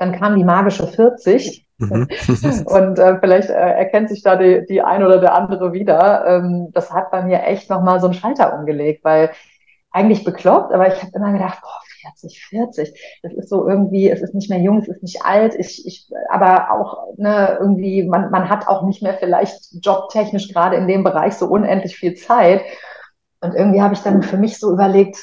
dann kam die magische 40. Mhm. und äh, vielleicht äh, erkennt sich da die, die ein oder der andere wieder. Ähm, das hat bei mir echt nochmal so einen Schalter umgelegt, weil eigentlich bekloppt, aber ich habe immer gedacht, boah, 40, 40, das ist so irgendwie, es ist nicht mehr jung, es ist nicht alt, ich, ich, aber auch ne, irgendwie, man, man hat auch nicht mehr vielleicht jobtechnisch gerade in dem Bereich so unendlich viel Zeit. Und irgendwie habe ich dann für mich so überlegt,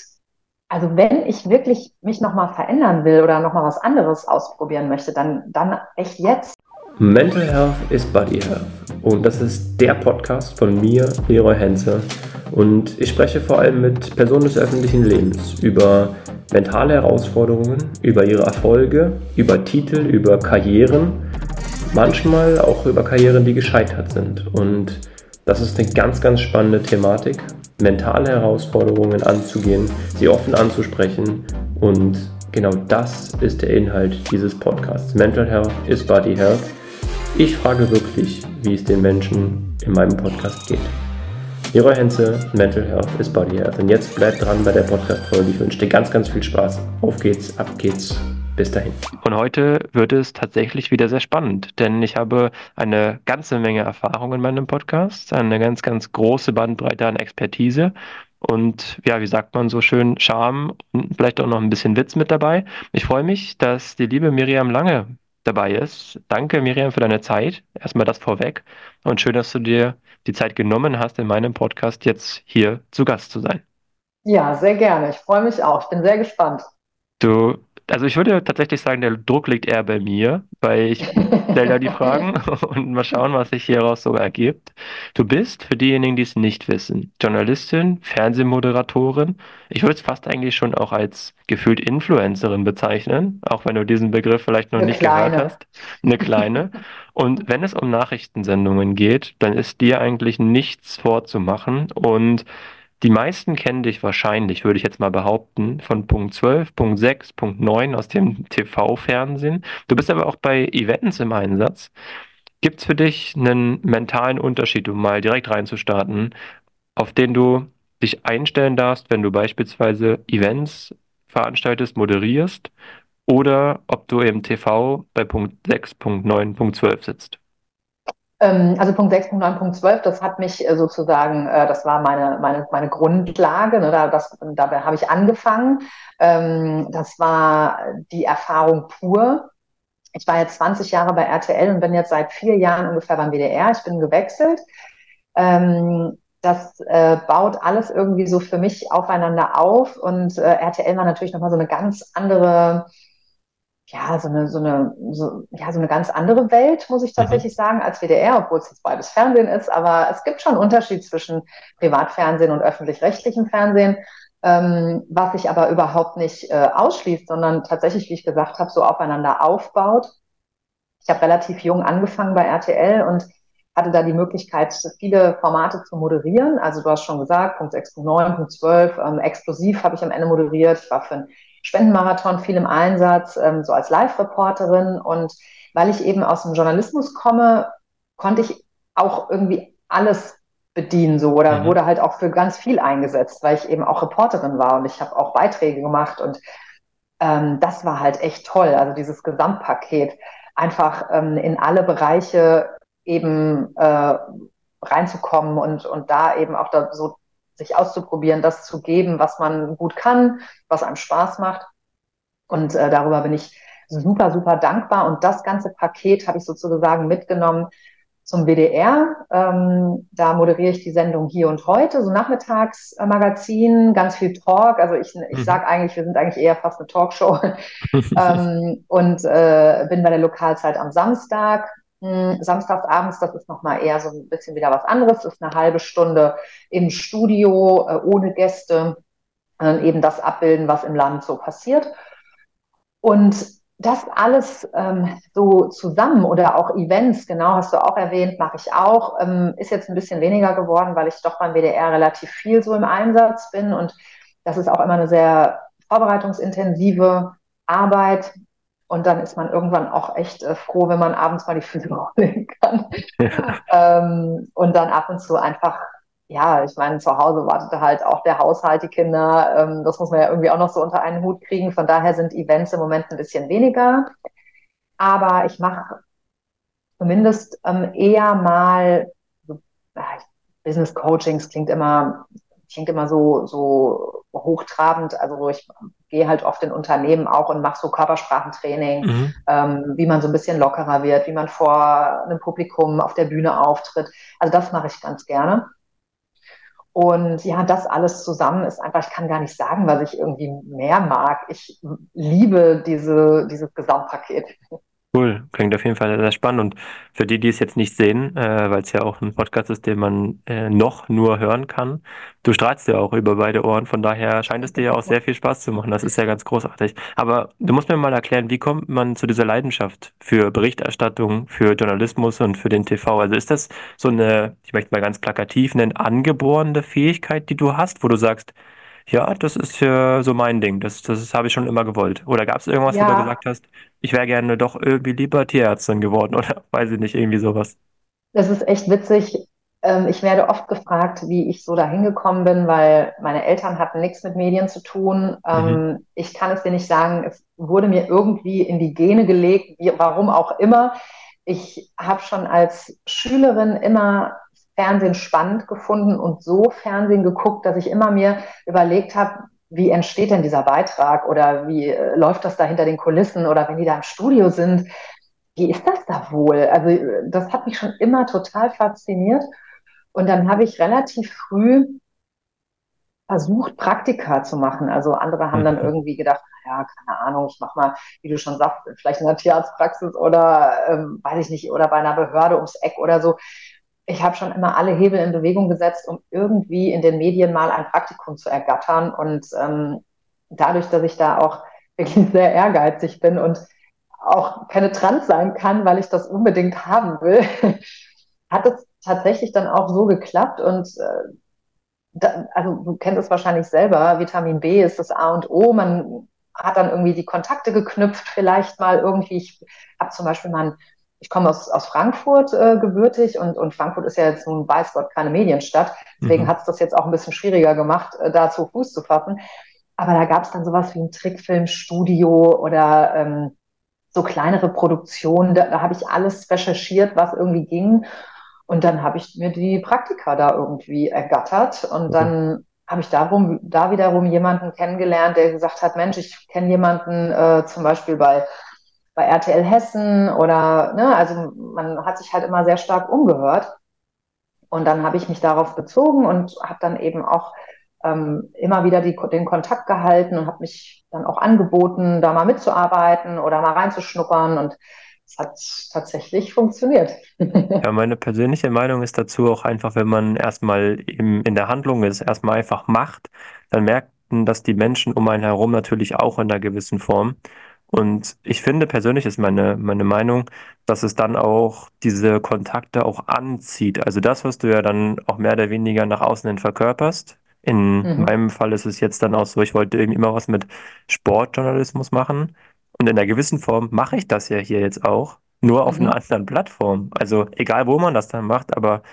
also wenn ich wirklich mich nochmal verändern will oder nochmal was anderes ausprobieren möchte, dann, dann echt jetzt. Mental Health is Body Health. Und das ist der Podcast von mir, Leroy Henze. Und ich spreche vor allem mit Personen des öffentlichen Lebens über mentale Herausforderungen, über ihre Erfolge, über Titel, über Karrieren, manchmal auch über Karrieren, die gescheitert sind. Und das ist eine ganz, ganz spannende Thematik mentale Herausforderungen anzugehen, sie offen anzusprechen und genau das ist der Inhalt dieses Podcasts. Mental Health is Body Health. Ich frage wirklich, wie es den Menschen in meinem Podcast geht. Leroy Henze, Mental Health is Body Health. Und jetzt bleibt dran bei der Podcast-Folge. Ich wünsche dir ganz, ganz viel Spaß. Auf geht's, ab geht's. Bis dahin. Und heute wird es tatsächlich wieder sehr spannend, denn ich habe eine ganze Menge Erfahrung in meinem Podcast, eine ganz, ganz große Bandbreite an Expertise und ja, wie sagt man so schön, Charme und vielleicht auch noch ein bisschen Witz mit dabei. Ich freue mich, dass die liebe Miriam Lange dabei ist. Danke, Miriam, für deine Zeit. Erstmal das vorweg und schön, dass du dir die Zeit genommen hast, in meinem Podcast jetzt hier zu Gast zu sein. Ja, sehr gerne. Ich freue mich auch. Ich bin sehr gespannt. Du also ich würde tatsächlich sagen, der Druck liegt eher bei mir, weil ich stelle da die Fragen und mal schauen, was sich hieraus sogar ergibt. Du bist, für diejenigen, die es nicht wissen, Journalistin, Fernsehmoderatorin. Ich würde es fast eigentlich schon auch als gefühlt Influencerin bezeichnen, auch wenn du diesen Begriff vielleicht noch Eine nicht kleine. gehört hast. Eine kleine. Und wenn es um Nachrichtensendungen geht, dann ist dir eigentlich nichts vorzumachen und die meisten kennen dich wahrscheinlich, würde ich jetzt mal behaupten, von Punkt 12, Punkt 6, Punkt 9 aus dem TV-Fernsehen. Du bist aber auch bei Events im Einsatz. Gibt es für dich einen mentalen Unterschied, um mal direkt reinzustarten, auf den du dich einstellen darfst, wenn du beispielsweise Events veranstaltest, moderierst oder ob du im TV bei Punkt 6, Punkt 9, Punkt 12 sitzt? Ähm, also Punkt 6.9.12, das hat mich äh, sozusagen, äh, das war meine, meine, meine Grundlage, ne, da, das, dabei habe ich angefangen. Ähm, das war die Erfahrung pur. Ich war jetzt 20 Jahre bei RTL und bin jetzt seit vier Jahren ungefähr beim WDR. Ich bin gewechselt. Ähm, das äh, baut alles irgendwie so für mich aufeinander auf und RTL war natürlich nochmal so eine ganz andere ja, so eine, so eine, so, ja, so eine ganz andere Welt, muss ich mhm. tatsächlich mhm. sagen, als WDR, obwohl es jetzt beides Fernsehen ist. Aber es gibt schon einen Unterschied zwischen Privatfernsehen und öffentlich-rechtlichem Fernsehen, ähm, was sich aber überhaupt nicht äh, ausschließt, sondern tatsächlich, wie ich gesagt habe, so aufeinander aufbaut. Ich habe relativ jung angefangen bei RTL und hatte da die Möglichkeit, viele Formate zu moderieren. Also du hast schon gesagt, Punkt 6, Punkt 9, Punkt 12, ähm, explosiv habe ich am Ende moderiert. Ich war für ein Spendenmarathon viel im Einsatz, ähm, so als Live-Reporterin. Und weil ich eben aus dem Journalismus komme, konnte ich auch irgendwie alles bedienen so oder mhm. wurde halt auch für ganz viel eingesetzt, weil ich eben auch Reporterin war und ich habe auch Beiträge gemacht und ähm, das war halt echt toll. Also dieses Gesamtpaket, einfach ähm, in alle Bereiche eben äh, reinzukommen und, und da eben auch da so sich auszuprobieren, das zu geben, was man gut kann, was einem Spaß macht. Und äh, darüber bin ich super, super dankbar. Und das ganze Paket habe ich sozusagen mitgenommen zum WDR. Ähm, da moderiere ich die Sendung hier und heute, so Nachmittagsmagazin, ganz viel Talk. Also ich, ich mhm. sage eigentlich, wir sind eigentlich eher fast eine Talkshow. ähm, und äh, bin bei der Lokalzeit am Samstag samstagsabends, das ist nochmal eher so ein bisschen wieder was anderes, das ist eine halbe Stunde im Studio, äh, ohne Gäste, eben das abbilden, was im Land so passiert. Und das alles ähm, so zusammen oder auch Events, genau hast du auch erwähnt, mache ich auch, ähm, ist jetzt ein bisschen weniger geworden, weil ich doch beim WDR relativ viel so im Einsatz bin. Und das ist auch immer eine sehr vorbereitungsintensive Arbeit, und dann ist man irgendwann auch echt äh, froh, wenn man abends mal die Füße hochlegen kann. Ja. ähm, und dann ab und zu einfach, ja, ich meine, zu Hause wartete halt auch der Haushalt, die Kinder. Ähm, das muss man ja irgendwie auch noch so unter einen Hut kriegen. Von daher sind Events im Moment ein bisschen weniger. aber ich mache zumindest ähm, eher mal so, Business Coachings klingt immer klingt immer so so hochtrabend. Also ich gehe halt oft in Unternehmen auch und mache so Körpersprachentraining, mhm. ähm, wie man so ein bisschen lockerer wird, wie man vor einem Publikum auf der Bühne auftritt. Also das mache ich ganz gerne. Und ja, das alles zusammen ist einfach, ich kann gar nicht sagen, was ich irgendwie mehr mag. Ich liebe diese, dieses Gesamtpaket. Cool, klingt auf jeden Fall sehr spannend. Und für die, die es jetzt nicht sehen, äh, weil es ja auch ein Podcast ist, den man äh, noch nur hören kann, du strahlst ja auch über beide Ohren, von daher scheint es dir ja auch sehr viel Spaß zu machen. Das ist ja ganz großartig. Aber du musst mir mal erklären, wie kommt man zu dieser Leidenschaft für Berichterstattung, für Journalismus und für den TV? Also ist das so eine, ich möchte mal ganz plakativ nennen, angeborene Fähigkeit, die du hast, wo du sagst, ja, das ist ja so mein Ding. Das, das habe ich schon immer gewollt. Oder gab es irgendwas, wo du gesagt hast, ich wäre gerne doch irgendwie lieber Tierärztin geworden oder weiß ich nicht, irgendwie sowas. das ist echt witzig. Ähm, ich werde oft gefragt, wie ich so da hingekommen bin, weil meine Eltern hatten nichts mit Medien zu tun. Mhm. Ähm, ich kann es dir nicht sagen. Es wurde mir irgendwie in die Gene gelegt, wie, warum auch immer. Ich habe schon als Schülerin immer Fernsehen spannend gefunden und so Fernsehen geguckt, dass ich immer mir überlegt habe, wie entsteht denn dieser Beitrag oder wie äh, läuft das da hinter den Kulissen oder wenn die da im Studio sind, wie ist das da wohl? Also das hat mich schon immer total fasziniert und dann habe ich relativ früh versucht, Praktika zu machen. Also andere haben dann mhm. irgendwie gedacht, ja, keine Ahnung, ich mache mal, wie du schon sagst, vielleicht in einer Tierarztpraxis oder ähm, weiß ich nicht, oder bei einer Behörde ums Eck oder so ich habe schon immer alle Hebel in Bewegung gesetzt, um irgendwie in den Medien mal ein Praktikum zu ergattern. Und ähm, dadurch, dass ich da auch wirklich sehr ehrgeizig bin und auch penetrant sein kann, weil ich das unbedingt haben will, hat es tatsächlich dann auch so geklappt. Und äh, da, also du kennst es wahrscheinlich selber, Vitamin B ist das A und O. Man hat dann irgendwie die Kontakte geknüpft, vielleicht mal irgendwie. Ich habe zum Beispiel mal ein ich komme aus, aus Frankfurt äh, gebürtig und, und Frankfurt ist ja jetzt nun, weiß Gott, keine Medienstadt. Deswegen mhm. hat es das jetzt auch ein bisschen schwieriger gemacht, äh, da zu Fuß zu fassen. Aber da gab es dann sowas wie ein Trickfilmstudio oder ähm, so kleinere Produktionen. Da, da habe ich alles recherchiert, was irgendwie ging. Und dann habe ich mir die Praktika da irgendwie ergattert. Und mhm. dann habe ich darum, da wiederum jemanden kennengelernt, der gesagt hat, Mensch, ich kenne jemanden äh, zum Beispiel bei bei RTL Hessen oder, ne, also man hat sich halt immer sehr stark umgehört. Und dann habe ich mich darauf bezogen und habe dann eben auch ähm, immer wieder die, den Kontakt gehalten und habe mich dann auch angeboten, da mal mitzuarbeiten oder mal reinzuschnuppern. Und es hat tatsächlich funktioniert. Ja, meine persönliche Meinung ist dazu auch einfach, wenn man erstmal in der Handlung ist, erstmal einfach macht, dann merken das die Menschen um einen herum natürlich auch in einer gewissen Form. Und ich finde persönlich ist meine, meine Meinung, dass es dann auch diese Kontakte auch anzieht. Also das, was du ja dann auch mehr oder weniger nach außen hin verkörperst. In mhm. meinem Fall ist es jetzt dann auch so, ich wollte irgendwie immer was mit Sportjournalismus machen. Und in einer gewissen Form mache ich das ja hier jetzt auch, nur auf mhm. einer anderen Plattform. Also egal, wo man das dann macht, aber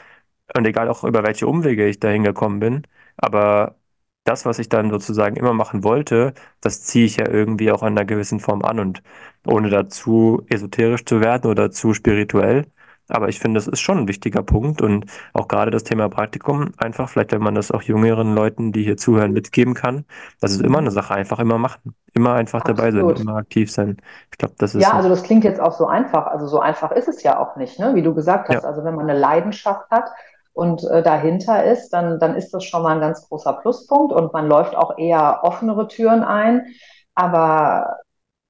und egal auch über welche Umwege ich da hingekommen bin, aber das, was ich dann sozusagen immer machen wollte, das ziehe ich ja irgendwie auch in einer gewissen Form an und ohne dazu esoterisch zu werden oder zu spirituell. Aber ich finde, das ist schon ein wichtiger Punkt und auch gerade das Thema Praktikum, einfach vielleicht, wenn man das auch jüngeren Leuten, die hier zuhören, mitgeben kann, das ist immer eine Sache, einfach immer machen, immer einfach Absolut. dabei sein, immer aktiv sein. Ich glaube, das ist. Ja, so. also das klingt jetzt auch so einfach. Also so einfach ist es ja auch nicht, ne? wie du gesagt hast. Ja. Also wenn man eine Leidenschaft hat, und äh, dahinter ist, dann, dann ist das schon mal ein ganz großer Pluspunkt und man läuft auch eher offenere Türen ein. Aber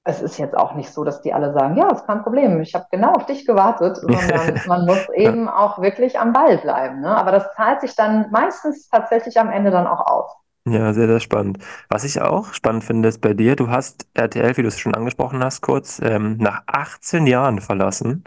es ist jetzt auch nicht so, dass die alle sagen, ja, ist kein Problem, ich habe genau auf dich gewartet, sondern man muss eben auch wirklich am Ball bleiben. Ne? Aber das zahlt sich dann meistens tatsächlich am Ende dann auch aus. Ja, sehr, sehr spannend. Was ich auch spannend finde, ist bei dir, du hast RTL, wie du es schon angesprochen hast, kurz ähm, nach 18 Jahren verlassen.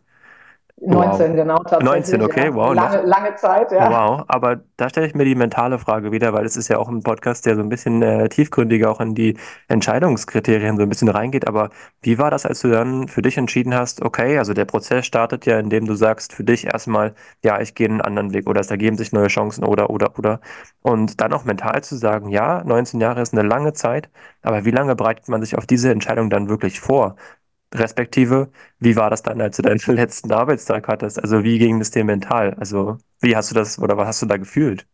19, wow. genau, tatsächlich. 19, okay, wow. Lange, lange Zeit, ja. Wow, aber da stelle ich mir die mentale Frage wieder, weil es ist ja auch ein Podcast, der so ein bisschen äh, tiefgründiger auch in die Entscheidungskriterien so ein bisschen reingeht. Aber wie war das, als du dann für dich entschieden hast, okay, also der Prozess startet ja, indem du sagst für dich erstmal, ja, ich gehe einen anderen Weg oder es ergeben sich neue Chancen oder, oder, oder. Und dann auch mental zu sagen, ja, 19 Jahre ist eine lange Zeit, aber wie lange bereitet man sich auf diese Entscheidung dann wirklich vor? Respektive, wie war das dann, als du deinen letzten Arbeitstag hattest? Also wie ging es dir mental? Also wie hast du das oder was hast du da gefühlt?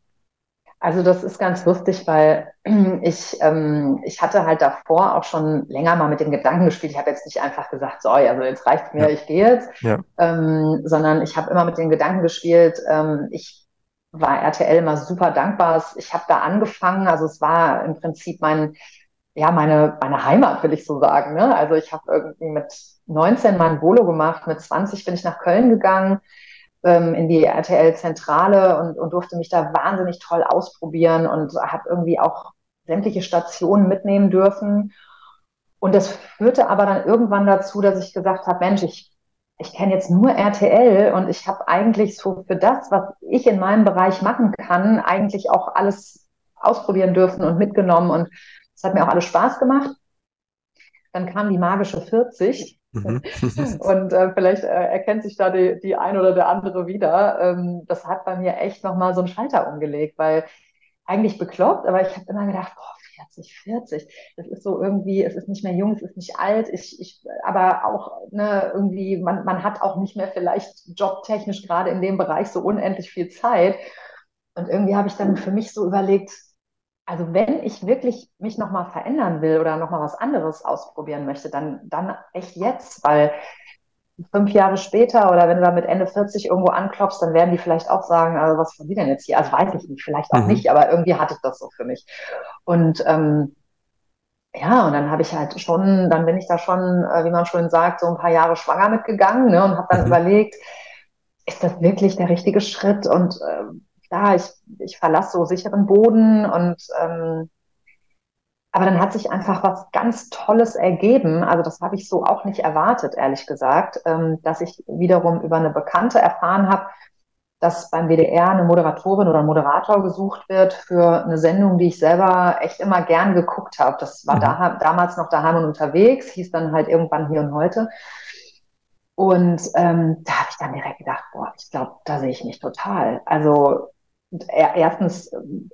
Also das ist ganz lustig, weil ich, ähm, ich hatte halt davor auch schon länger mal mit dem Gedanken gespielt. Ich habe jetzt nicht einfach gesagt, so, also jetzt reicht mir, ja. ich gehe jetzt, ja. ähm, sondern ich habe immer mit dem Gedanken gespielt, ähm, ich war RTL immer super dankbar. Ich habe da angefangen, also es war im Prinzip mein, ja, meine, meine Heimat, will ich so sagen. Ne? Also ich habe irgendwie mit 19 mein Volo gemacht, mit 20 bin ich nach Köln gegangen ähm, in die RTL-Zentrale und, und durfte mich da wahnsinnig toll ausprobieren und habe irgendwie auch sämtliche Stationen mitnehmen dürfen. Und das führte aber dann irgendwann dazu, dass ich gesagt habe, Mensch, ich, ich kenne jetzt nur RTL und ich habe eigentlich so für das, was ich in meinem Bereich machen kann, eigentlich auch alles ausprobieren dürfen und mitgenommen. Und es hat mir auch alles Spaß gemacht. Dann kam die magische 40 Mhm. Und äh, vielleicht äh, erkennt sich da die, die ein oder der andere wieder. Ähm, das hat bei mir echt nochmal so einen Schalter umgelegt, weil eigentlich bekloppt, aber ich habe immer gedacht, boah, 40, 40, das ist so irgendwie, es ist nicht mehr jung, es ist nicht alt, ich, ich, aber auch ne, irgendwie, man, man hat auch nicht mehr vielleicht jobtechnisch gerade in dem Bereich so unendlich viel Zeit. Und irgendwie habe ich dann für mich so überlegt, also wenn ich wirklich mich nochmal verändern will oder nochmal was anderes ausprobieren möchte, dann, dann echt jetzt, weil fünf Jahre später oder wenn du da mit Ende 40 irgendwo anklopfst, dann werden die vielleicht auch sagen, also was von die denn jetzt hier? Also weiß ich nicht, vielleicht auch mhm. nicht, aber irgendwie hatte ich das so für mich. Und ähm, ja, und dann habe ich halt schon, dann bin ich da schon, äh, wie man schön sagt, so ein paar Jahre schwanger mitgegangen ne, und habe dann mhm. überlegt, ist das wirklich der richtige Schritt? Und äh, klar, ich, ich verlasse so sicheren Boden und ähm, aber dann hat sich einfach was ganz Tolles ergeben. Also das habe ich so auch nicht erwartet, ehrlich gesagt, ähm, dass ich wiederum über eine Bekannte erfahren habe, dass beim WDR eine Moderatorin oder ein Moderator gesucht wird für eine Sendung, die ich selber echt immer gern geguckt habe. Das war mhm. da, damals noch daheim und unterwegs, hieß dann halt irgendwann hier und heute. Und ähm, da habe ich dann direkt gedacht, boah, ich glaube, da sehe ich mich total. Also erstens,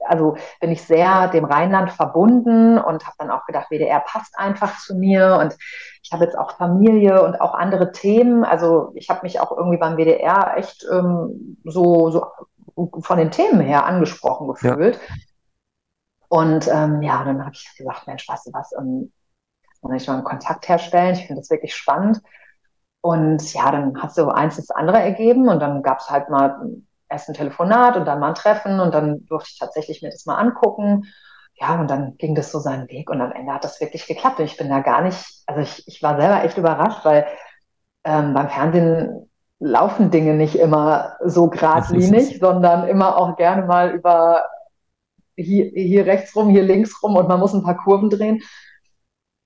also bin ich sehr dem Rheinland verbunden und habe dann auch gedacht, WDR passt einfach zu mir und ich habe jetzt auch Familie und auch andere Themen. Also ich habe mich auch irgendwie beim WDR echt ähm, so, so von den Themen her angesprochen gefühlt. Ja. Und ähm, ja, dann habe ich gesagt, Mensch, weißt du was, ähm, kann man nicht mal einen Kontakt herstellen? Ich finde das wirklich spannend. Und ja, dann hat so eins das andere ergeben und dann gab es halt mal erst ein Telefonat und dann mal ein Treffen und dann durfte ich tatsächlich mir das mal angucken. Ja, und dann ging das so seinen Weg und am Ende hat das wirklich geklappt. Und ich bin da gar nicht, also ich, ich war selber echt überrascht, weil ähm, beim Fernsehen laufen Dinge nicht immer so geradlinig, sondern immer auch gerne mal über hier, hier rechts rum, hier links rum und man muss ein paar Kurven drehen.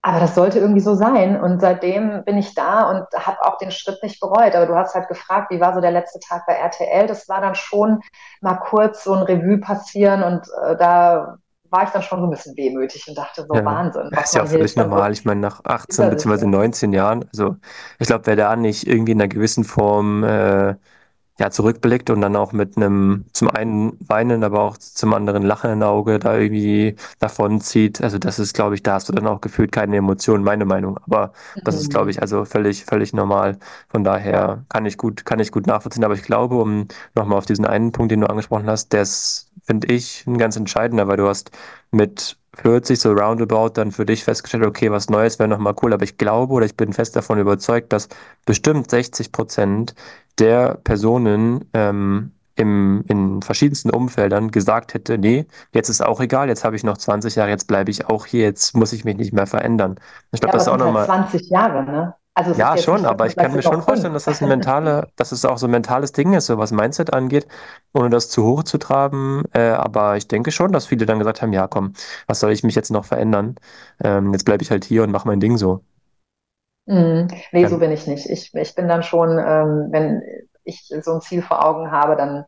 Aber das sollte irgendwie so sein. Und seitdem bin ich da und habe auch den Schritt nicht bereut. Aber du hast halt gefragt, wie war so der letzte Tag bei RTL? Das war dann schon mal kurz so ein Revue passieren und äh, da war ich dann schon so ein bisschen wehmütig und dachte so, ja, Wahnsinn. Das ist ja völlig normal. Ich meine, nach 18 bzw. 19 Jahren, also ich glaube, wer da nicht irgendwie in einer gewissen Form äh, ja, zurückblickt und dann auch mit einem zum einen weinen, aber auch zum anderen lachenden Auge da irgendwie davon zieht. Also das ist, glaube ich, da hast du dann auch gefühlt keine Emotionen, meine Meinung. Aber das ist, glaube ich, also völlig, völlig normal. Von daher kann ich gut, kann ich gut nachvollziehen. Aber ich glaube, um nochmal auf diesen einen Punkt, den du angesprochen hast, der ist, finde ich, ein ganz entscheidender, weil du hast mit 40 so roundabout dann für dich festgestellt, okay, was Neues wäre nochmal cool, aber ich glaube oder ich bin fest davon überzeugt, dass bestimmt 60 Prozent der Personen ähm, im, in verschiedensten Umfeldern gesagt hätte, nee, jetzt ist auch egal, jetzt habe ich noch 20 Jahre, jetzt bleibe ich auch hier, jetzt muss ich mich nicht mehr verändern. Ich glaube, ja, das ist auch nochmal. 20 Jahre, ne? Also ja, schon, aber ich kann mir schon vorstellen, dass das ein mentale, dass es auch so ein mentales Ding ist, so was Mindset angeht, ohne das zu hoch zu traben. Äh, aber ich denke schon, dass viele dann gesagt haben, ja, komm, was soll ich mich jetzt noch verändern? Ähm, jetzt bleibe ich halt hier und mache mein Ding so. Mm, nee, ja. so bin ich nicht. Ich, ich bin dann schon, ähm, wenn ich so ein Ziel vor Augen habe, dann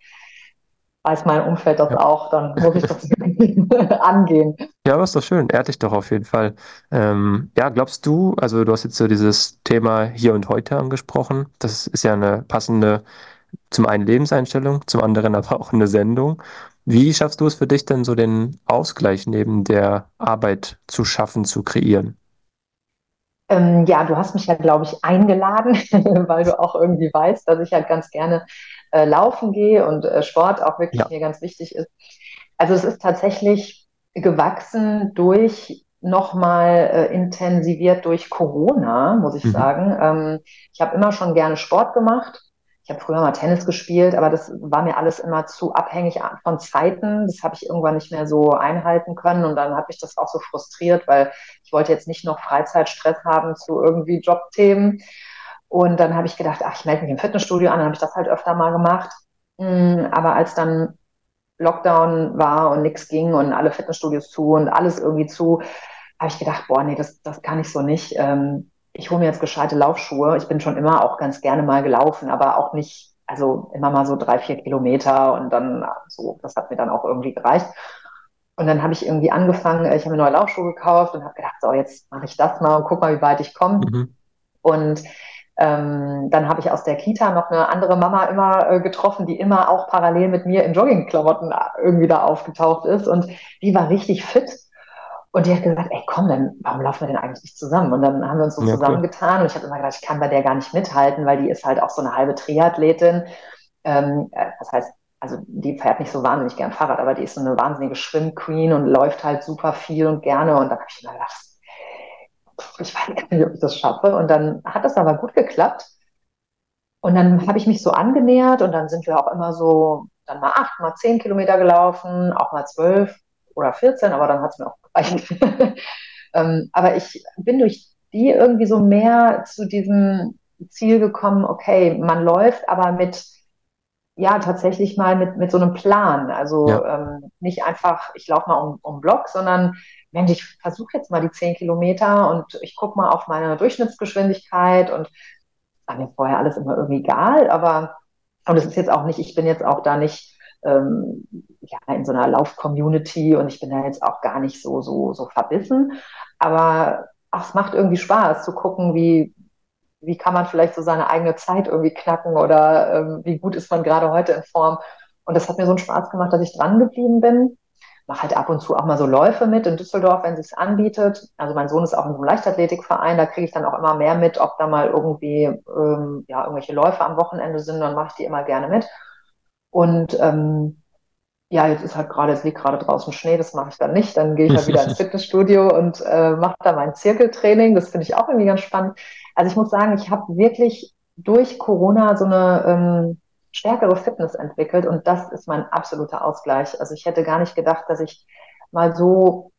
weiß mein Umfeld das ja. auch, dann muss ich das angehen. Ja, aber ist doch schön, ehrt dich doch auf jeden Fall. Ähm, ja, glaubst du, also du hast jetzt so dieses Thema hier und heute angesprochen, das ist ja eine passende, zum einen Lebenseinstellung, zum anderen aber auch eine Sendung. Wie schaffst du es für dich denn so den Ausgleich neben der Arbeit zu schaffen, zu kreieren? Ähm, ja, du hast mich ja, glaube ich, eingeladen, weil du auch irgendwie weißt, dass ich halt ganz gerne äh, laufen gehe und äh, Sport auch wirklich ja. mir ganz wichtig ist. Also es ist tatsächlich gewachsen durch nochmal äh, intensiviert durch Corona, muss ich mhm. sagen. Ähm, ich habe immer schon gerne Sport gemacht. Ich habe früher mal Tennis gespielt, aber das war mir alles immer zu abhängig von Zeiten. Das habe ich irgendwann nicht mehr so einhalten können und dann hat mich das auch so frustriert, weil ich wollte jetzt nicht noch Freizeitstress haben zu irgendwie Jobthemen. Und dann habe ich gedacht, ach, ich melde mich im Fitnessstudio an, dann habe ich das halt öfter mal gemacht. Mm, aber als dann Lockdown war und nichts ging und alle Fitnessstudios zu und alles irgendwie zu, habe ich gedacht, boah, nee, das, das kann ich so nicht. Ähm, ich hole mir jetzt gescheite Laufschuhe. Ich bin schon immer auch ganz gerne mal gelaufen, aber auch nicht, also immer mal so drei, vier Kilometer und dann so, das hat mir dann auch irgendwie gereicht. Und dann habe ich irgendwie angefangen, ich habe mir neue Laufschuhe gekauft und habe gedacht, so, jetzt mache ich das mal und guck mal, wie weit ich komme. Mhm. Und ähm, dann habe ich aus der Kita noch eine andere Mama immer äh, getroffen, die immer auch parallel mit mir in Joggingklamotten irgendwie da aufgetaucht ist. Und die war richtig fit. Und die hat gesagt, ey, komm, dann, warum laufen wir denn eigentlich nicht zusammen? Und dann haben wir uns so ja, zusammengetan und ich habe immer gedacht, ich kann bei der gar nicht mithalten, weil die ist halt auch so eine halbe Triathletin. Ähm, äh, das heißt, also die fährt nicht so wahnsinnig gern Fahrrad, aber die ist so eine wahnsinnige Schwimmqueen und läuft halt super viel und gerne. Und dann habe ich immer gedacht, ich weiß gar nicht, ob ich das schaffe. Und dann hat das aber gut geklappt. Und dann habe ich mich so angenähert und dann sind wir auch immer so, dann mal acht, mal zehn Kilometer gelaufen, auch mal zwölf oder 14, aber dann hat es mir auch gereicht. ähm, aber ich bin durch die irgendwie so mehr zu diesem Ziel gekommen, okay, man läuft aber mit, ja, tatsächlich mal mit, mit so einem Plan. Also ja. ähm, nicht einfach, ich laufe mal um, um Block, sondern Mensch, ich versuche jetzt mal die 10 Kilometer und ich gucke mal auf meine Durchschnittsgeschwindigkeit und war mir vorher alles immer irgendwie egal, aber und es ist jetzt auch nicht, ich bin jetzt auch da nicht ähm, ja, in so einer Lauf-Community und ich bin da jetzt auch gar nicht so, so, so verbissen. Aber ach, es macht irgendwie Spaß zu gucken, wie, wie kann man vielleicht so seine eigene Zeit irgendwie knacken oder ähm, wie gut ist man gerade heute in Form. Und das hat mir so einen Spaß gemacht, dass ich dran geblieben bin. Mache halt ab und zu auch mal so Läufe mit in Düsseldorf, wenn es anbietet. Also mein Sohn ist auch in so einem Leichtathletikverein, da kriege ich dann auch immer mehr mit, ob da mal irgendwie ähm, ja, irgendwelche Läufe am Wochenende sind, dann mache ich die immer gerne mit. Und ähm, ja, jetzt ist halt gerade, es liegt gerade draußen Schnee, das mache ich dann nicht. Dann gehe ich halt wieder ins Fitnessstudio und äh, mache da mein Zirkeltraining. Das finde ich auch irgendwie ganz spannend. Also ich muss sagen, ich habe wirklich durch Corona so eine ähm, stärkere Fitness entwickelt und das ist mein absoluter Ausgleich. Also ich hätte gar nicht gedacht, dass ich mal so,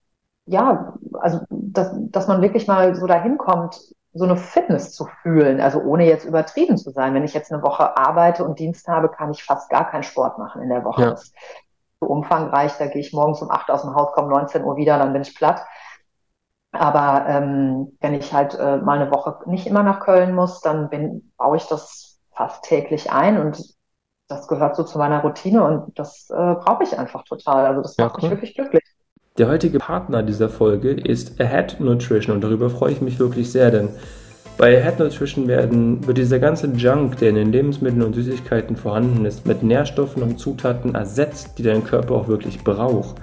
ja, also dass, dass man wirklich mal so dahin kommt, so eine Fitness zu fühlen, also ohne jetzt übertrieben zu sein. Wenn ich jetzt eine Woche arbeite und Dienst habe, kann ich fast gar keinen Sport machen in der Woche. Ja. Das ist so umfangreich, da gehe ich morgens um 8 aus dem Haus, komme 19 Uhr wieder, dann bin ich platt. Aber ähm, wenn ich halt äh, mal eine Woche nicht immer nach Köln muss, dann bin, baue ich das fast täglich ein und das gehört so zu meiner Routine und das äh, brauche ich einfach total. Also das macht ja, cool. mich wirklich glücklich. Der heutige Partner dieser Folge ist Ahead Nutrition und darüber freue ich mich wirklich sehr, denn bei Ahead Nutrition werden, wird dieser ganze Junk, der in den Lebensmitteln und Süßigkeiten vorhanden ist, mit Nährstoffen und Zutaten ersetzt, die dein Körper auch wirklich braucht.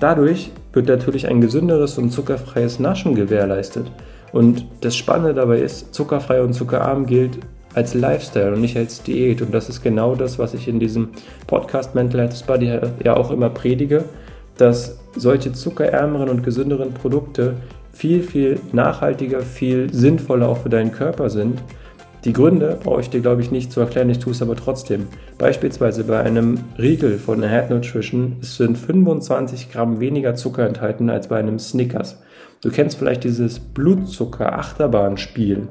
Dadurch wird natürlich ein gesünderes und zuckerfreies Naschen gewährleistet. Und das Spannende dabei ist, zuckerfrei und zuckerarm gilt als Lifestyle und nicht als Diät. Und das ist genau das, was ich in diesem Podcast Mental Health Body ja auch immer predige dass solche zuckerärmeren und gesünderen Produkte viel, viel nachhaltiger, viel sinnvoller auch für deinen Körper sind. Die Gründe brauche ich dir, glaube ich, nicht zu erklären, ich tue es aber trotzdem. Beispielsweise bei einem Riegel von Head Nutrition sind 25 Gramm weniger Zucker enthalten als bei einem Snickers. Du kennst vielleicht dieses Blutzucker-Achterbahn-Spiel.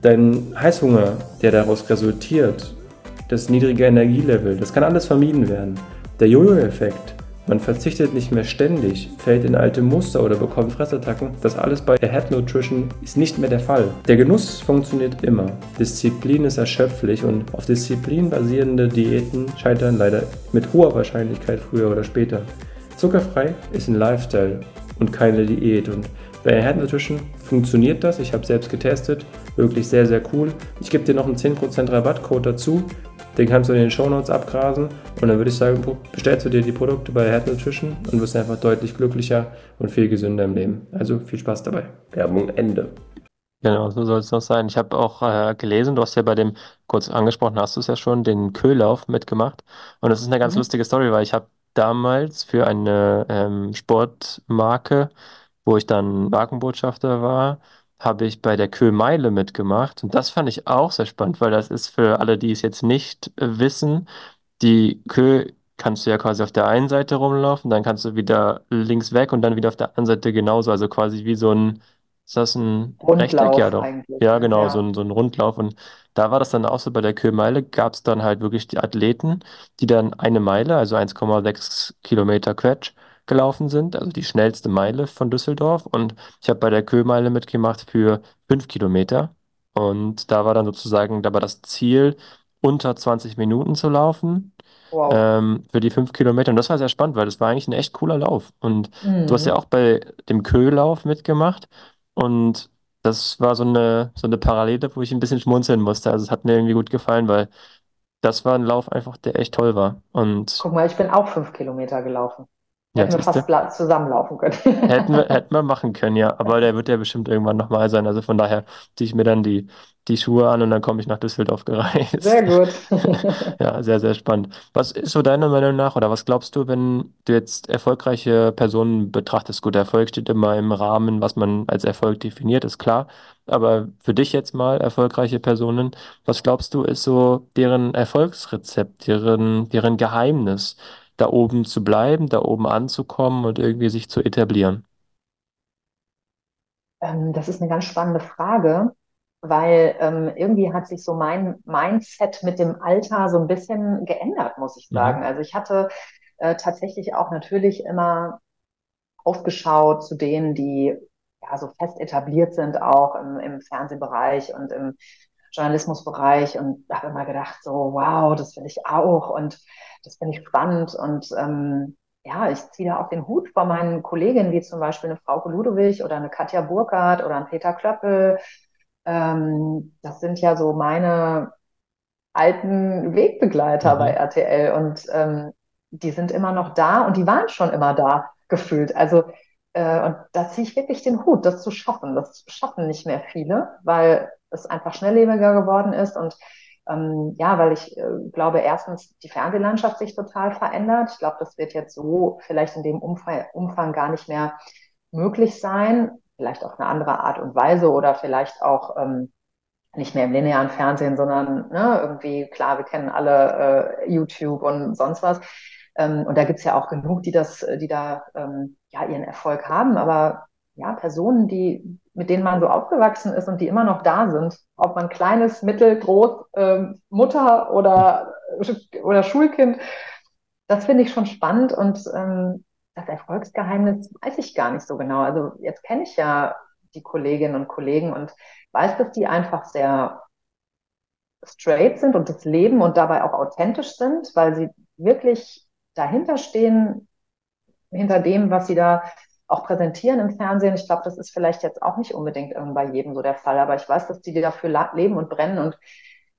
Dein Heißhunger, der daraus resultiert, das niedrige Energielevel, das kann alles vermieden werden. Der Jojo-Effekt, man verzichtet nicht mehr ständig, fällt in alte Muster oder bekommt Fressattacken. Das alles bei der Head Nutrition ist nicht mehr der Fall. Der Genuss funktioniert immer. Disziplin ist erschöpflich und auf Disziplin basierende Diäten scheitern leider mit hoher Wahrscheinlichkeit früher oder später. Zuckerfrei ist ein Lifestyle und keine Diät und bei Head Nutrition funktioniert das. Ich habe selbst getestet, wirklich sehr, sehr cool. Ich gebe dir noch einen 10% Rabattcode dazu. Den kannst du in den Shownotes abgrasen und dann würde ich sagen, bestellst du dir die Produkte bei Head Nutrition und wirst einfach deutlich glücklicher und viel gesünder im Leben. Also viel Spaß dabei. Werbung Ende. Genau, so soll es noch sein. Ich habe auch äh, gelesen, du hast ja bei dem, kurz angesprochen hast du es ja schon, den Köhlauf mitgemacht. Und das ist eine ganz Mhm. lustige Story, weil ich habe damals für eine ähm, Sportmarke, wo ich dann Markenbotschafter war, habe ich bei der Köhlmeile mitgemacht. Und das fand ich auch sehr spannend, weil das ist für alle, die es jetzt nicht äh, wissen, die Kö kannst du ja quasi auf der einen Seite rumlaufen, dann kannst du wieder links weg und dann wieder auf der anderen Seite genauso. Also quasi wie so ein, ist das ein Rechteck? Ja, Rundlauf doch. eigentlich, Ja, genau, so Ja. ein, so ein Rundlauf. Und da war das dann auch so, bei der Kö-Meile gab es dann halt wirklich die Athleten, die dann eine Meile, also 1,6 Kilometer Quetsch, gelaufen sind, also die schnellste Meile von Düsseldorf. Und ich habe bei der Kö-Meile mitgemacht für 5 Kilometer. Und da war dann sozusagen, da war das Ziel, unter 20 Minuten zu laufen Wow. ähm, für die fünf Kilometer. Und das war sehr spannend, weil das war eigentlich ein echt cooler Lauf. Und du hast ja Mhm. auch bei dem Köhlauf mitgemacht. Und das war so eine, so eine Parallele, wo ich ein bisschen schmunzeln musste. Also es hat mir irgendwie gut gefallen, weil das war ein Lauf einfach, der echt toll war. Und Guck mal, ich bin auch fünf Kilometer gelaufen. Ja, Hätten wir fast la- zusammenlaufen können. Hätten wir, hätten wir machen können, ja. Aber der wird ja bestimmt irgendwann nochmal sein. Also von daher ziehe ich mir dann die, die Schuhe an und dann komme ich nach Düsseldorf Sehr gereist. gut. Ja, sehr, sehr spannend. Was ist so deiner Meinung nach oder was glaubst du, wenn du jetzt erfolgreiche Personen betrachtest? Gut, Erfolg steht immer im Rahmen, was man als Erfolg definiert, ist klar. Aber für dich jetzt mal erfolgreiche Personen, was glaubst du, ist so deren Erfolgsrezept, deren, deren Geheimnis, da oben zu bleiben, da oben anzukommen und irgendwie sich zu etablieren? Ähm, das ist eine ganz spannende Frage, weil ähm, irgendwie hat sich so mein Mindset mit dem Alter so ein bisschen geändert, muss ich sagen. Mhm. Also ich hatte äh, tatsächlich auch natürlich immer aufgeschaut zu denen, die ja so fest etabliert sind, auch im, im Fernsehbereich und im Journalismusbereich und habe immer gedacht, so, wow, das will ich auch und das finde ich spannend und ähm, ja, ich ziehe da auch den Hut vor meinen Kolleginnen, wie zum Beispiel eine Frauke Ludowig oder eine Katja Burkhardt oder ein Peter Klöppel. Ähm, das sind ja so meine alten Wegbegleiter bei Mhm. RTL und ähm, die sind immer noch da und die waren schon immer da gefühlt. Also äh, und da ziehe ich wirklich den Hut, das zu schaffen. Das schaffen nicht mehr viele, weil es einfach schnelllebiger geworden ist und ähm, ja, weil ich äh, glaube, erstens die Fernsehlandschaft sich total verändert. Ich glaube, das wird jetzt so vielleicht in dem Umfang, Umfang gar nicht mehr möglich sein. Vielleicht auf eine andere Art und Weise oder vielleicht auch ähm, nicht mehr im linearen Fernsehen, sondern ne, irgendwie, klar, wir kennen alle äh, YouTube und sonst was. Ähm, und da gibt's ja auch genug, die das, die da ähm, ja ihren Erfolg haben. Aber ja, Personen, die, mit denen man so aufgewachsen ist und die immer noch da sind, ob man kleines, mittel, groß, ähm, Mutter oder, oder Schulkind, das finde ich schon spannend und ähm, das Erfolgsgeheimnis weiß ich gar nicht so genau. Also jetzt kenne ich ja die Kolleginnen und Kollegen und weiß, dass die einfach sehr straight sind und das leben und dabei auch authentisch sind, weil sie wirklich dahinter stehen, hinter dem, was sie da auch präsentieren im Fernsehen. Ich glaube, das ist vielleicht jetzt auch nicht unbedingt bei jedem so der Fall, aber ich weiß, dass die dafür leben und brennen und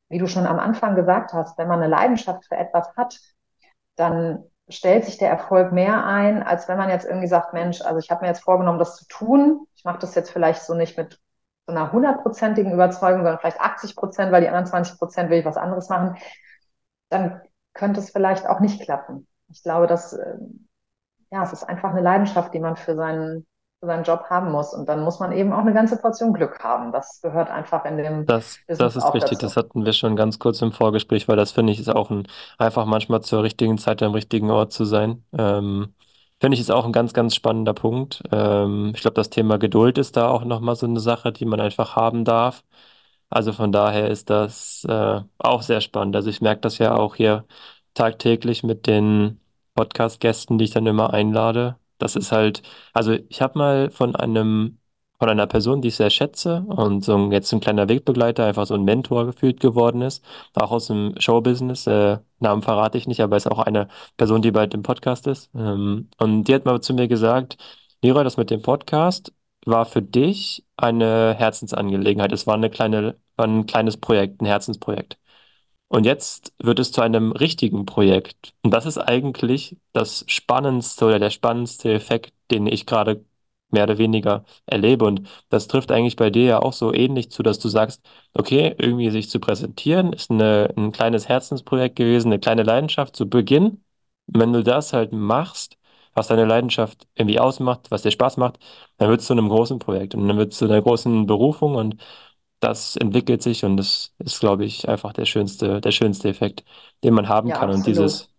wie du schon am Anfang gesagt hast, wenn man eine Leidenschaft für etwas hat, dann stellt sich der Erfolg mehr ein, als wenn man jetzt irgendwie sagt, Mensch, also ich habe mir jetzt vorgenommen, das zu tun. Ich mache das jetzt vielleicht so nicht mit so einer hundertprozentigen Überzeugung, sondern vielleicht 80 Prozent, weil die anderen 20 Prozent will ich was anderes machen. Dann könnte es vielleicht auch nicht klappen. Ich glaube, dass ja, es ist einfach eine Leidenschaft, die man für seinen, für seinen Job haben muss. Und dann muss man eben auch eine ganze Portion Glück haben. Das gehört einfach in dem Das, das Business ist auch richtig, das dazu. hatten wir schon ganz kurz im Vorgespräch, weil das finde ich ist auch ein, einfach manchmal zur richtigen Zeit am richtigen Ort zu sein. Ähm, finde ich ist auch ein ganz, ganz spannender Punkt. Ähm, ich glaube, das Thema Geduld ist da auch nochmal so eine Sache, die man einfach haben darf. Also von daher ist das äh, auch sehr spannend. Also ich merke das ja auch hier tagtäglich mit den Podcast-Gästen, die ich dann immer einlade. Das ist halt, also ich habe mal von einem von einer Person, die ich sehr schätze und so ein, jetzt ein kleiner Wegbegleiter, einfach so ein Mentor gefühlt geworden ist, auch aus dem Showbusiness, äh, Namen verrate ich nicht, aber ist auch eine Person, die bald im Podcast ist. Ähm, und die hat mal zu mir gesagt, Leroy, das mit dem Podcast war für dich eine Herzensangelegenheit. Es war eine kleine, war ein kleines Projekt, ein Herzensprojekt. Und jetzt wird es zu einem richtigen Projekt. Und das ist eigentlich das spannendste oder der spannendste Effekt, den ich gerade mehr oder weniger erlebe. Und das trifft eigentlich bei dir ja auch so ähnlich zu, dass du sagst, okay, irgendwie sich zu präsentieren ist eine, ein kleines Herzensprojekt gewesen, eine kleine Leidenschaft zu Beginn. Und wenn du das halt machst, was deine Leidenschaft irgendwie ausmacht, was dir Spaß macht, dann wird es zu einem großen Projekt und dann wird es zu einer großen Berufung und das entwickelt sich und das ist, glaube ich, einfach der schönste, der schönste Effekt, den man haben Ja, kann. Und absolut. dieses,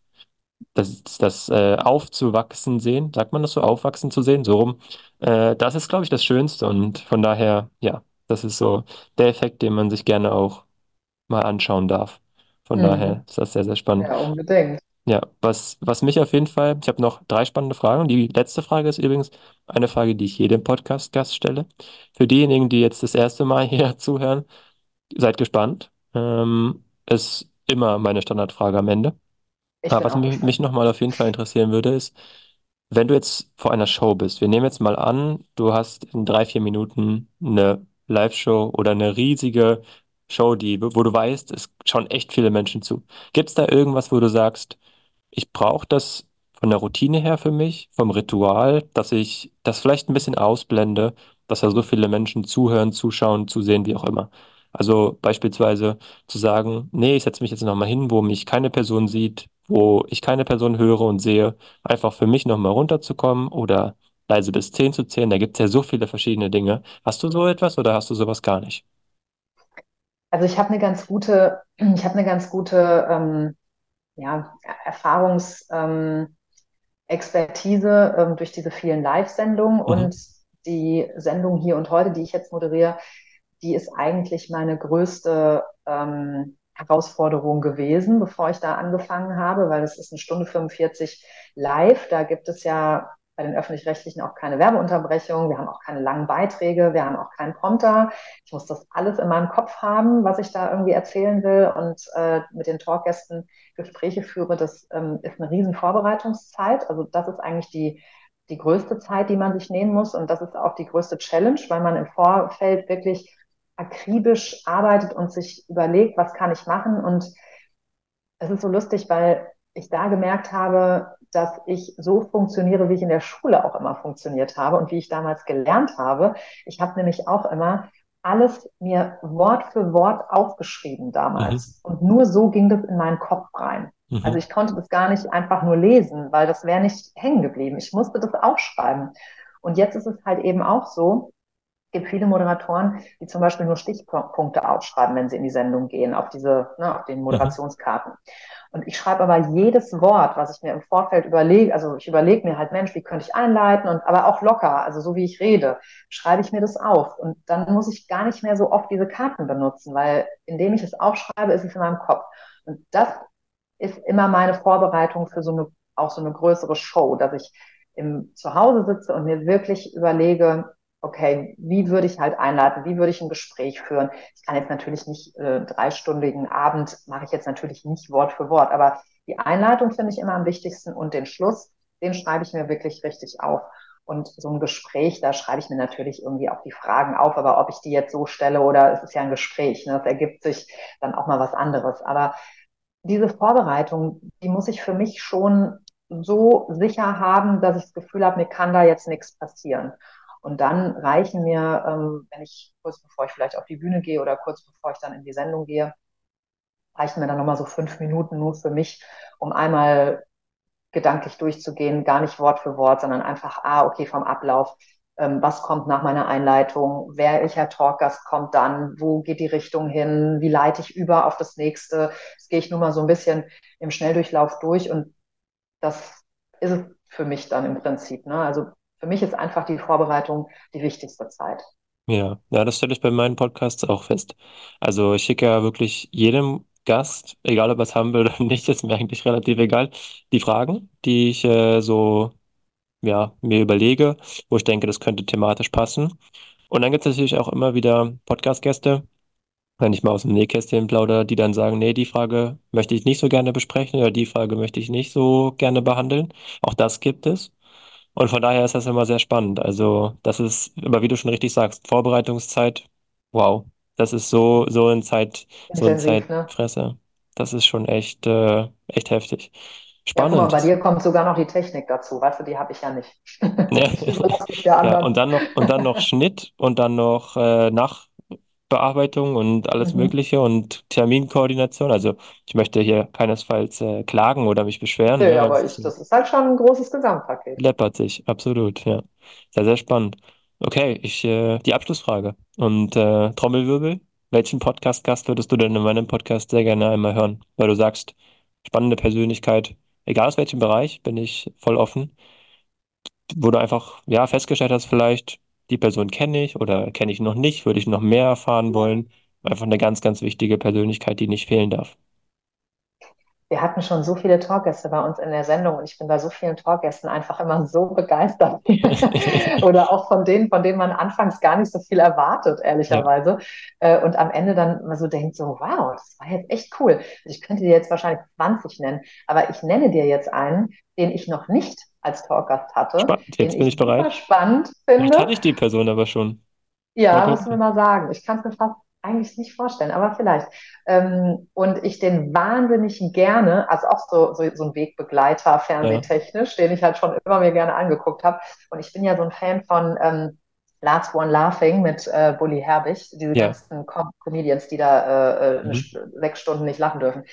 das, das äh, Aufzuwachsen sehen, sagt man das so, aufwachsen zu sehen, so rum, äh, das ist, glaube ich, das Schönste. Und von daher, ja, das ist so der Effekt, den man sich gerne auch mal anschauen darf. Von daher Mhm. ist das sehr, sehr spannend. Ja, unbedingt. Ja, was, was mich auf jeden Fall, ich habe noch drei spannende Fragen. Die letzte Frage ist übrigens eine Frage, die ich jedem Podcast-Gast stelle. Für diejenigen, die jetzt das erste Mal hier zuhören, seid gespannt. Ähm, ist immer meine Standardfrage am Ende. Ich Aber bin was auch mich, mich gespannt. nochmal auf jeden Fall interessieren würde, ist, wenn du jetzt vor einer Show bist, wir nehmen jetzt mal an, du hast in drei, vier Minuten eine Live-Show oder eine riesige Show, die, wo du weißt, es schauen echt viele Menschen zu. Gibt es da irgendwas, wo du sagst, ich brauche das von der Routine her für mich, vom Ritual, dass ich das vielleicht ein bisschen ausblende, dass da so viele Menschen zuhören, zuschauen, zusehen, wie auch immer. Also beispielsweise zu sagen, nee, ich setze mich jetzt nochmal hin, wo mich keine Person sieht, wo ich keine Person höre und sehe, einfach für mich nochmal runterzukommen oder leise bis 10 zu zählen. Da gibt es ja so viele verschiedene Dinge. Hast du so etwas oder hast du sowas gar nicht? Also ich habe eine ganz gute, ich habe eine ganz gute ähm, ja, Erfahrungs, ähm, ähm, durch diese vielen Live-Sendungen Mhm. und die Sendung hier und heute, die ich jetzt moderiere, die ist eigentlich meine größte ähm, Herausforderung gewesen, bevor ich da angefangen habe, weil es ist eine Stunde 45 live. Da gibt es ja bei den öffentlich-rechtlichen auch keine Werbeunterbrechung. Wir haben auch keine langen Beiträge. Wir haben auch keinen Prompter. Ich muss das alles in meinem Kopf haben, was ich da irgendwie erzählen will und äh, mit den Talkgästen Gespräche führe. Das ähm, ist eine riesen Vorbereitungszeit. Also das ist eigentlich die, die größte Zeit, die man sich nehmen muss. Und das ist auch die größte Challenge, weil man im Vorfeld wirklich akribisch arbeitet und sich überlegt, was kann ich machen. Und es ist so lustig, weil ich da gemerkt habe, dass ich so funktioniere, wie ich in der Schule auch immer funktioniert habe und wie ich damals gelernt habe. Ich habe nämlich auch immer alles mir Wort für Wort aufgeschrieben Mhm. damals. Und nur so ging das in meinen Kopf rein. Also Mhm. ich konnte das gar nicht einfach nur lesen, weil das wäre nicht hängen geblieben. Ich musste das aufschreiben. Und jetzt ist es halt eben auch so, gibt viele Moderatoren, die zum Beispiel nur Stichpunkte aufschreiben, wenn sie in die Sendung gehen, auf diese, ne, auf den. Moderationskarten. Und ich schreibe aber jedes Wort, was ich mir im Vorfeld überlege, also ich überlege mir halt, Mensch, wie könnte ich einleiten und aber auch locker, also so wie ich rede, schreibe ich mir das auf. Und dann muss ich gar nicht mehr so oft diese Karten benutzen, weil indem ich es aufschreibe, ist es in meinem Kopf. Und das ist immer meine Vorbereitung für so eine, auch so eine größere Show, dass ich im Zuhause sitze und mir wirklich überlege, okay, wie würde ich halt einleiten, wie würde ich ein Gespräch führen. Ich kann jetzt natürlich nicht äh, dreistündigen Abend, mache ich jetzt natürlich nicht Wort für Wort, aber die Einleitung finde ich immer am wichtigsten und den Schluss, den schreibe ich mir wirklich richtig auf. Und so ein Gespräch, da schreibe ich mir natürlich irgendwie auch die Fragen auf, aber ob ich die jetzt so stelle oder es ist ja ein Gespräch, ne, das ergibt sich dann auch mal was anderes. Aber diese Vorbereitung, die muss ich für mich schon so sicher haben, dass ich das Gefühl habe, mir kann da jetzt nichts passieren. Und dann reichen mir, ähm, wenn ich kurz bevor ich vielleicht auf die Bühne gehe oder kurz bevor ich dann in die Sendung gehe, reichen mir dann nochmal so fünf Minuten nur für mich, um einmal gedanklich durchzugehen, gar nicht Wort für Wort, sondern einfach, ah, okay, vom Ablauf, ähm, was kommt nach meiner Einleitung, wer, welcher Talkgast kommt dann, wo geht die Richtung hin, wie leite ich über auf das nächste. Das gehe ich nur mal so ein bisschen im Schnelldurchlauf durch und das ist es für mich dann im Prinzip. Ne? Also für mich ist einfach die Vorbereitung die wichtigste Zeit. Ja, ja, das stelle ich bei meinen Podcasts auch fest. Also ich schicke ja wirklich jedem Gast, egal ob er es haben will oder nicht, ist mir eigentlich relativ egal, die Fragen, die ich äh, so ja, mir überlege, wo ich denke, das könnte thematisch passen. Und dann gibt es natürlich auch immer wieder Podcast-Gäste, wenn ich mal aus dem Nähkästchen plaudere, die dann sagen, nee, die Frage möchte ich nicht so gerne besprechen oder die Frage möchte ich nicht so gerne behandeln. Auch das gibt es. Und von daher ist das immer sehr spannend. Also, das ist, aber wie du schon richtig sagst, Vorbereitungszeit, wow, das ist so, so ein Zeit, so ein Intensiv, ne? Zeitfresser. Das ist schon echt, äh, echt heftig. Spannend. Ja, guck mal, bei dir kommt sogar noch die Technik dazu, weißt du, die habe ich ja nicht. Ja. ja, und dann noch, und dann noch Schnitt und dann noch äh, Nachbearbeitung und alles Mhm. Mögliche und Terminkoordination. Also ich möchte hier keinesfalls äh, klagen oder mich beschweren, Nö, ne? aber Es ich, das ist halt schon ein großes Gesamtpaket. läppert sich, absolut, ja. Sehr, sehr spannend. Okay, ich, äh, die Abschlussfrage. Und äh, Trommelwirbel, welchen Podcast-Gast würdest du denn in meinem Podcast sehr gerne einmal hören? Weil du sagst, spannende Persönlichkeit, egal aus welchem Bereich, bin ich voll offen. Wo du einfach, ja, festgestellt hast, vielleicht, die Person kenne ich oder kenne ich noch nicht, würde ich noch mehr erfahren wollen. Einfach eine ganz, ganz wichtige Persönlichkeit, die nicht fehlen darf. Wir hatten schon so viele Talkgäste bei uns in der Sendung und ich bin bei so vielen Talkgästen einfach immer so begeistert. Oder auch von denen, von denen man anfangs gar nicht so viel erwartet, Ja, ehrlicherweise. Äh, Und am Ende dann immer so denkt, so, wow, das war jetzt echt cool. Also ich könnte dir jetzt wahrscheinlich 20 nennen, aber ich nenne dir jetzt einen, den ich noch nicht als Talkgast hatte, spannend. Jetzt bin ich ich bereit. spannend Vielleicht finde hatte ich die Person aber schon. ja, Okay. müssen wir mal sagen. Ich kann es mir fast eigentlich nicht vorstellen, aber vielleicht. Ähm, und ich den wahnsinnig gerne, also auch so, so, so ein Wegbegleiter, Ja, fernsehtechnisch, den ich halt schon immer mir gerne angeguckt habe. Und ich bin ja so ein Fan von ähm, Last One Laughing mit äh, Bully Herbig, diese ja. ganzen Com Comedians, die da äh, äh, Mhm. Sechs Stunden nicht lachen dürfen.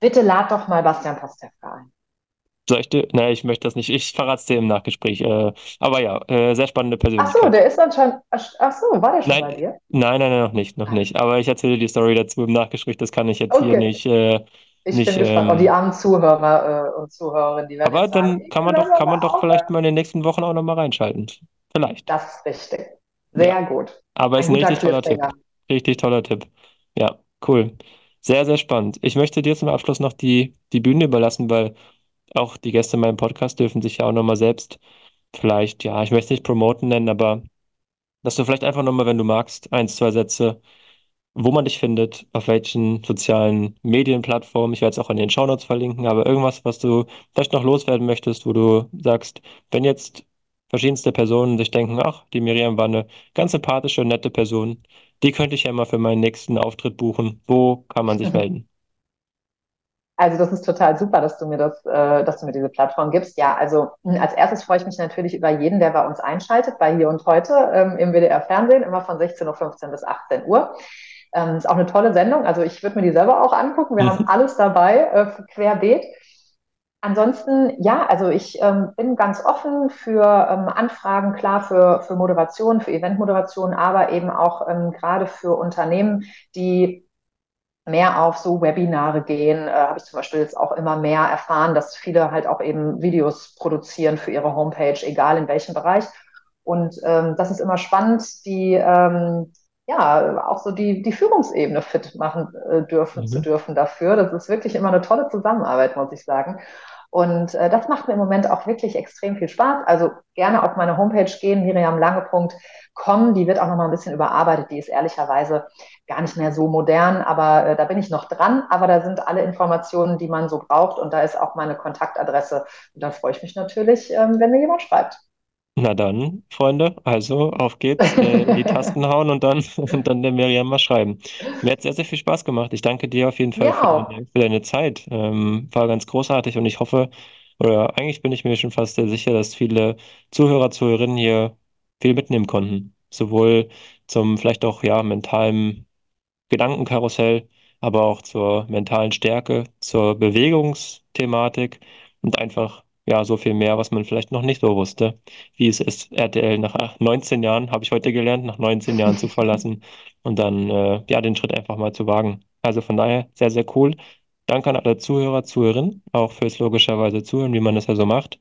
Bitte lad doch mal Bastian Pastewka ein. Soll ich dir? Nein, ich möchte das nicht. Ich verrate es dir im Nachgespräch. Äh, aber ja, äh, sehr spannende Ach so, Persönlichkeit. der ist anscheinend, ach so, war der schon Nein, bei dir? nein, nein, nein, noch nicht, noch Ah, nicht. Aber ich erzähle die Story dazu im Nachgespräch. Das kann ich jetzt hier Okay. nicht, äh, Ich nicht. bin gespannt. Und die Ähm, armen Zuhörer äh, und Zuhörerinnen, die werden aber sagen, dann ich kann man doch, kann man doch vielleicht mal in den nächsten Wochen auch noch mal reinschalten. Vielleicht. Das ist richtig. Ja. Sehr gut. Aber ist Ein richtig toller Tipp. Richtig toller Tipp. Ja, cool. Sehr, sehr spannend. Ich möchte dir zum Abschluss noch die, die Bühne überlassen, weil auch die Gäste in meinem Podcast dürfen sich ja auch nochmal selbst vielleicht, ja, ich möchte es nicht promoten nennen, aber dass du vielleicht einfach nochmal, wenn du magst, eins, zwei Sätze, wo man dich findet, auf welchen sozialen Medienplattformen, ich werde es auch in den Shownotes verlinken, aber irgendwas, was du vielleicht noch loswerden möchtest, wo du sagst, wenn jetzt verschiedenste Personen sich denken, ach, die Miriam war eine ganz sympathische, nette Person, die könnte ich ja mal für meinen nächsten Auftritt buchen, wo kann man sich melden? Also das ist total super, dass du mir das, äh, dass du mir diese Plattform gibst. Ja, also mh, als erstes freue ich mich natürlich über jeden, der bei uns einschaltet, bei Hier und Heute ähm, im WDR Fernsehen, immer von 16.15 Uhr bis 18 Uhr. Ähm, ist auch eine tolle Sendung. Also ich würde mir die selber auch angucken. Wir haben Mhm. alles dabei, äh, querbeet. Ansonsten, ja, also ich ähm, bin ganz offen für ähm, Anfragen, klar für, für Moderation, für Eventmoderation, aber eben auch ähm, gerade für Unternehmen, die mehr auf so Webinare gehen, äh, habe ich zum Beispiel jetzt auch immer mehr erfahren, dass viele halt auch eben Videos produzieren für ihre Homepage, egal in welchem Bereich. Und ähm, das ist immer spannend, die ähm, ja auch so die, die Führungsebene fit machen äh, dürfen zu Mhm. dürfen dafür. Das ist wirklich immer eine tolle Zusammenarbeit, muss ich sagen. Und äh, das macht mir im Moment auch wirklich extrem viel Spaß. Also gerne auf meine Homepage gehen, miriamlange.com. Die wird auch noch mal ein bisschen überarbeitet. Die ist ehrlicherweise gar nicht mehr so modern, aber äh, da bin ich noch dran. Aber da sind alle Informationen, die man so braucht. Und da ist auch meine Kontaktadresse. Und da freue ich mich natürlich, ähm, wenn mir jemand schreibt. Na dann, Freunde, also auf geht's, äh, die Tasten hauen und dann, und dann der Miriam mal schreiben. Mir hat sehr, sehr viel Spaß gemacht. Ich danke dir auf jeden Fall Mir für für deine Zeit. Ähm, war ganz großartig und ich hoffe, oder eigentlich bin ich mir schon fast sehr sicher, dass viele Zuhörer, Zuhörerinnen hier viel mitnehmen konnten. Sowohl zum vielleicht auch ja mentalen Gedankenkarussell, aber auch zur mentalen Stärke, zur Bewegungsthematik und einfach, ja, so viel mehr, was man vielleicht noch nicht so wusste, wie es ist, RTL nach 19 Jahren, habe ich heute gelernt, nach 19 Jahren zu verlassen und dann, äh, ja, den Schritt einfach mal zu wagen. Also von daher sehr, sehr cool. Danke an alle Zuhörer, Zuhörerinnen, auch fürs logischerweise Zuhören, wie man das ja so macht.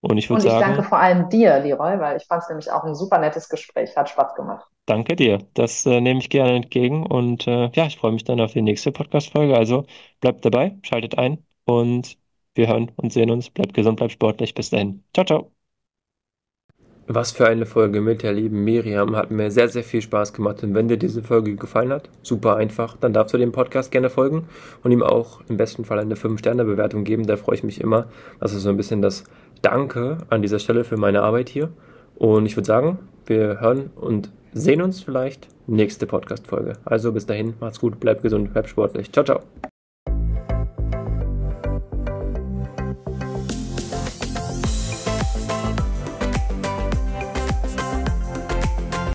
Und ich würde Und ich danke sagen, vor allem dir, Leroy, weil ich fand es nämlich auch ein super nettes Gespräch. Hat Spaß gemacht. Danke dir. Das äh, nehme ich gerne entgegen und äh, ja, ich freue mich dann auf die nächste Podcast-Folge. Also bleibt dabei, schaltet ein und wir hören und sehen uns. Bleibt gesund, bleibt sportlich. Bis dahin. Ciao, ciao. Was für eine Folge mit der lieben Miriam. Hat mir sehr, sehr viel Spaß gemacht. Und wenn dir diese Folge gefallen hat, super einfach, dann darfst du dem Podcast gerne folgen und ihm auch im besten Fall eine 5-Sterne-Bewertung geben. Da freue ich mich immer. Das ist so ein bisschen das Danke an dieser Stelle für meine Arbeit hier. Und ich würde sagen, wir hören und sehen uns vielleicht nächste Podcast-Folge. Also bis dahin, macht's gut, bleibt gesund, bleibt sportlich. Ciao, ciao.